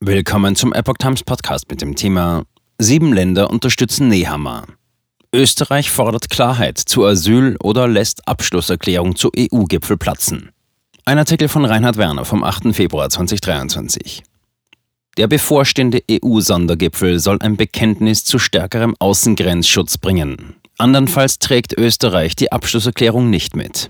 Willkommen zum Epoch Times Podcast mit dem Thema Sieben Länder unterstützen Nehammer. Österreich fordert Klarheit zu Asyl oder lässt Abschlusserklärung zu EU-Gipfel platzen. Ein Artikel von Reinhard Werner vom 8. Februar 2023. Der bevorstehende EU-Sondergipfel soll ein Bekenntnis zu stärkerem Außengrenzschutz bringen. Andernfalls trägt Österreich die Abschlusserklärung nicht mit.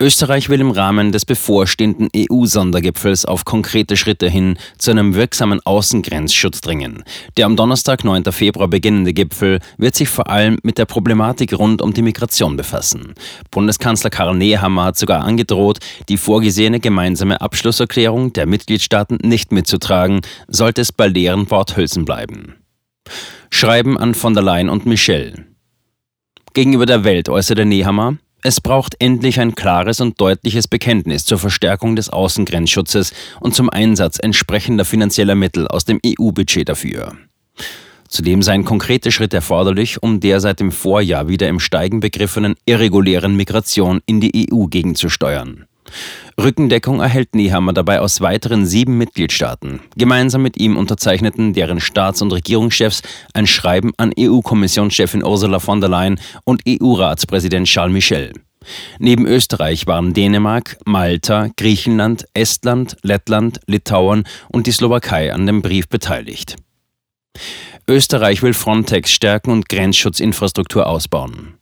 Österreich will im Rahmen des bevorstehenden EU-Sondergipfels auf konkrete Schritte hin zu einem wirksamen Außengrenzschutz dringen. Der am Donnerstag, 9. Februar beginnende Gipfel wird sich vor allem mit der Problematik rund um die Migration befassen. Bundeskanzler Karl Nehammer hat sogar angedroht, die vorgesehene gemeinsame Abschlusserklärung der Mitgliedstaaten nicht mitzutragen, sollte es bei leeren Worthülsen bleiben. Schreiben an von der Leyen und Michel. Gegenüber der Welt äußerte Nehammer, es braucht endlich ein klares und deutliches Bekenntnis zur Verstärkung des Außengrenzschutzes und zum Einsatz entsprechender finanzieller Mittel aus dem EU-Budget dafür. Zudem seien konkrete Schritte erforderlich, um der seit dem Vorjahr wieder im Steigen begriffenen irregulären Migration in die EU gegenzusteuern. Rückendeckung erhält Nehammer dabei aus weiteren sieben Mitgliedstaaten. Gemeinsam mit ihm unterzeichneten deren Staats- und Regierungschefs ein Schreiben an EU-Kommissionschefin Ursula von der Leyen und EU-Ratspräsident Charles Michel. Neben Österreich waren Dänemark, Malta, Griechenland, Estland, Lettland, Litauen und die Slowakei an dem Brief beteiligt. Österreich will Frontex stärken und Grenzschutzinfrastruktur ausbauen.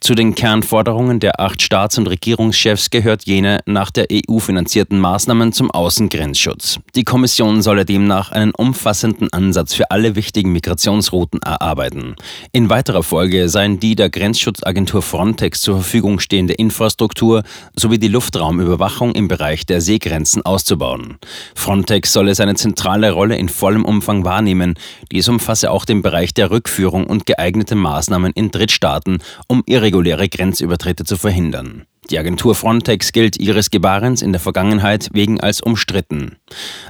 Zu den Kernforderungen der acht Staats- und Regierungschefs gehört jene nach der EU finanzierten Maßnahmen zum Außengrenzschutz. Die Kommission solle demnach einen umfassenden Ansatz für alle wichtigen Migrationsrouten erarbeiten. In weiterer Folge seien die der Grenzschutzagentur Frontex zur Verfügung stehende Infrastruktur sowie die Luftraumüberwachung im Bereich der Seegrenzen auszubauen. Frontex solle seine zentrale Rolle in vollem Umfang wahrnehmen. Dies umfasse auch den Bereich der Rückführung und geeignete Maßnahmen in Drittstaaten, um ihre irreguläre Grenzübertritte zu verhindern. Die Agentur Frontex gilt ihres Gebarens in der Vergangenheit wegen als umstritten.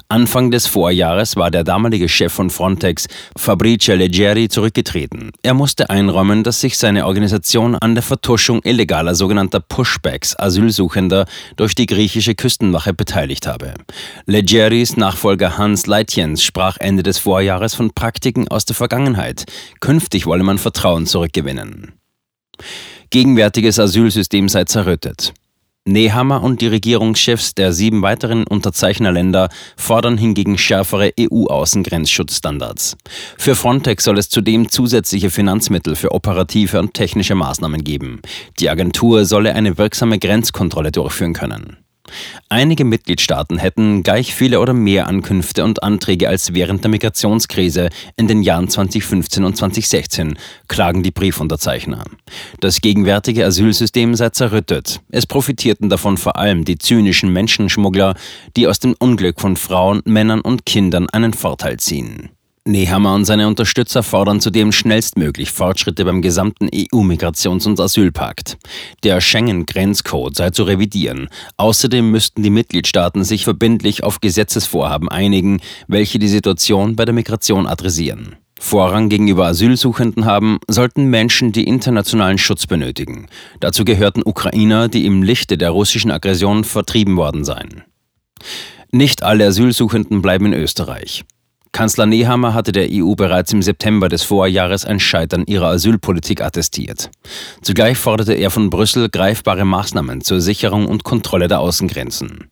Anfang des Vorjahres war der damalige Chef von Frontex, Fabrice Leggeri, zurückgetreten. Er musste einräumen, dass sich seine Organisation an der Vertuschung illegaler sogenannter Pushbacks Asylsuchender durch die griechische Küstenwache beteiligt habe. Leggeris Nachfolger Hans Leitjens sprach Ende des Vorjahres von Praktiken aus der Vergangenheit. Künftig wolle man Vertrauen zurückgewinnen. Gegenwärtiges Asylsystem sei zerrüttet. Nehammer und die Regierungschefs der sieben weiteren Unterzeichnerländer fordern hingegen schärfere EU-Außengrenzschutzstandards. Für Frontex soll es zudem zusätzliche Finanzmittel für operative und technische Maßnahmen geben. Die Agentur solle eine wirksame Grenzkontrolle durchführen können. Einige Mitgliedstaaten hätten gleich viele oder mehr Ankünfte und Anträge als während der Migrationskrise in den Jahren 2015 und 2016, klagen die Briefunterzeichner. Das gegenwärtige Asylsystem sei zerrüttet. Es profitierten davon vor allem die zynischen Menschenschmuggler, die aus dem Unglück von Frauen, Männern und Kindern einen Vorteil ziehen. Nehammer und seine Unterstützer fordern zudem schnellstmöglich Fortschritte beim gesamten EU-Migrations- und Asylpakt. Der Schengen-Grenzcode sei zu revidieren. Außerdem müssten die Mitgliedstaaten sich verbindlich auf Gesetzesvorhaben einigen, welche die Situation bei der Migration adressieren. Vorrang gegenüber Asylsuchenden haben, sollten Menschen, die internationalen Schutz benötigen. Dazu gehörten Ukrainer, die im Lichte der russischen Aggression vertrieben worden seien. Nicht alle Asylsuchenden bleiben in Österreich. Kanzler Nehammer hatte der EU bereits im September des Vorjahres ein Scheitern ihrer Asylpolitik attestiert. Zugleich forderte er von Brüssel greifbare Maßnahmen zur Sicherung und Kontrolle der Außengrenzen.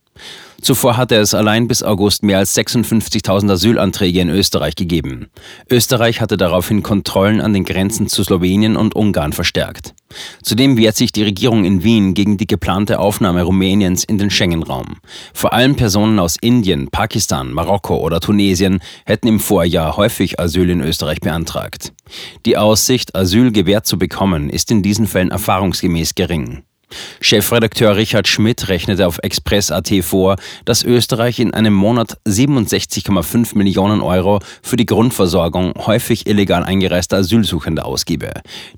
Zuvor hatte es allein bis August mehr als 56.000 Asylanträge in Österreich gegeben. Österreich hatte daraufhin Kontrollen an den Grenzen zu Slowenien und Ungarn verstärkt. Zudem wehrt sich die Regierung in Wien gegen die geplante Aufnahme Rumäniens in den Schengen-Raum. Vor allem Personen aus Indien, Pakistan, Marokko oder Tunesien hätten im Vorjahr häufig Asyl in Österreich beantragt. Die Aussicht, Asyl gewährt zu bekommen, ist in diesen Fällen erfahrungsgemäß gering. Chefredakteur Richard Schmidt rechnete auf Express.at vor, dass Österreich in einem Monat 67,5 Millionen Euro für die Grundversorgung häufig illegal eingereister Asylsuchender ausgebe.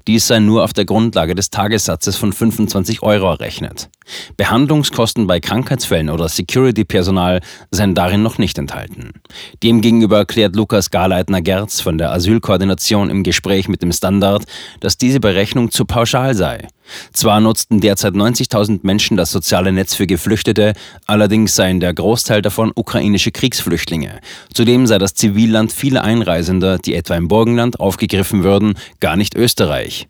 Dies sei nur auf der Grundlage des Tagessatzes von 25 Euro errechnet. Behandlungskosten bei Krankheitsfällen oder Security-Personal seien darin noch nicht enthalten. Demgegenüber erklärt Lukas Garleitner-Gerz von der Asylkoordination im Gespräch mit dem Standard, dass diese Berechnung zu pauschal sei. Zwar nutzten derzeit 90.000 Menschen das soziale Netz für Geflüchtete, allerdings seien der Großteil davon ukrainische Kriegsflüchtlinge. Zudem sei das Zivilland vieler Einreisender, die etwa im Burgenland aufgegriffen würden, gar nicht Österreich.